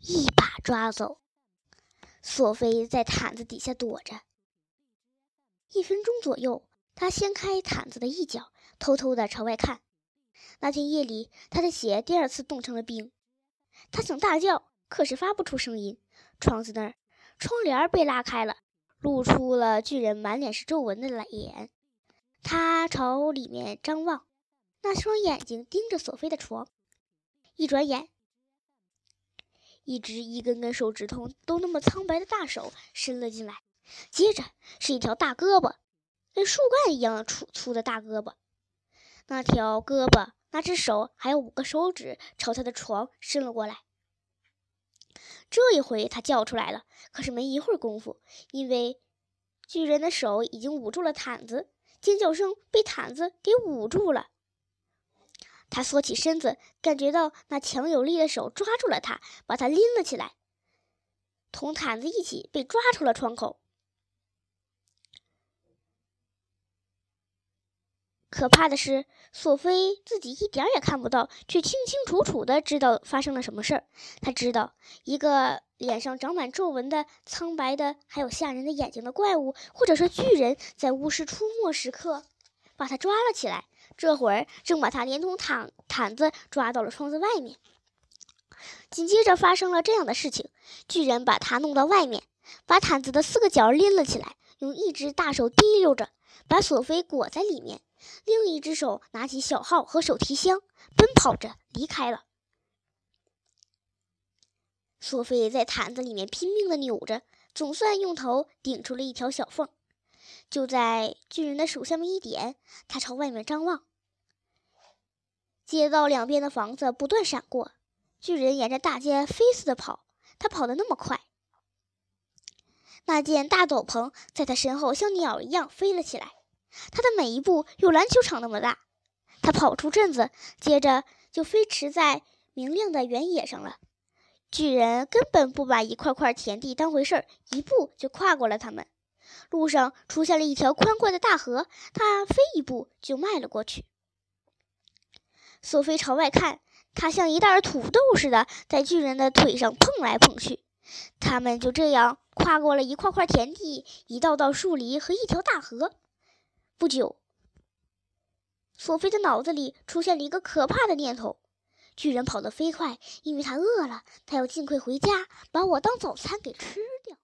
一把抓走。索菲在毯子底下躲着。一分钟左右，他掀开毯子的一角，偷偷地朝外看。那天夜里，他的鞋第二次冻成了冰。他想大叫，可是发不出声音。窗子那儿，窗帘被拉开了，露出了巨人满脸是皱纹的脸。他朝里面张望，那双眼睛盯着索菲的床。一转眼，一只一根根手指头都那么苍白的大手伸了进来。接着是一条大胳膊，跟树干一样粗粗的大胳膊。那条胳膊、那只手还有五个手指朝他的床伸了过来。这一回他叫出来了，可是没一会儿功夫，因为巨人的手已经捂住了毯子，尖叫声被毯子给捂住了。他缩起身子，感觉到那强有力的手抓住了他，把他拎了起来，同毯子一起被抓出了窗口。可怕的是，索菲自己一点也看不到，却清清楚楚的知道发生了什么事儿。他知道，一个脸上长满皱纹的、苍白的、还有吓人的眼睛的怪物，或者说巨人，在巫师出没时刻把他抓了起来。这会儿正把他连同毯毯子抓到了窗子外面。紧接着发生了这样的事情：巨人把他弄到外面，把毯子的四个角拎了起来，用一只大手提溜着，把索菲裹在里面。另一只手拿起小号和手提箱，奔跑着离开了。索菲在毯子里面拼命的扭着，总算用头顶出了一条小缝。就在巨人的手下面一点，他朝外面张望。街道两边的房子不断闪过，巨人沿着大街飞似的跑，他跑得那么快，那件大斗篷在他身后像鸟一样飞了起来。他的每一步有篮球场那么大，他跑出镇子，接着就飞驰在明亮的原野上了。巨人根本不把一块块田地当回事儿，一步就跨过了他们。路上出现了一条宽阔的大河，他飞一步就迈了过去。索菲朝外看，他像一袋土豆似的在巨人的腿上碰来碰去。他们就这样跨过了一块块田地、一道道树篱和一条大河。不久，索菲的脑子里出现了一个可怕的念头：巨人跑得飞快，因为他饿了，他要尽快回家，把我当早餐给吃掉。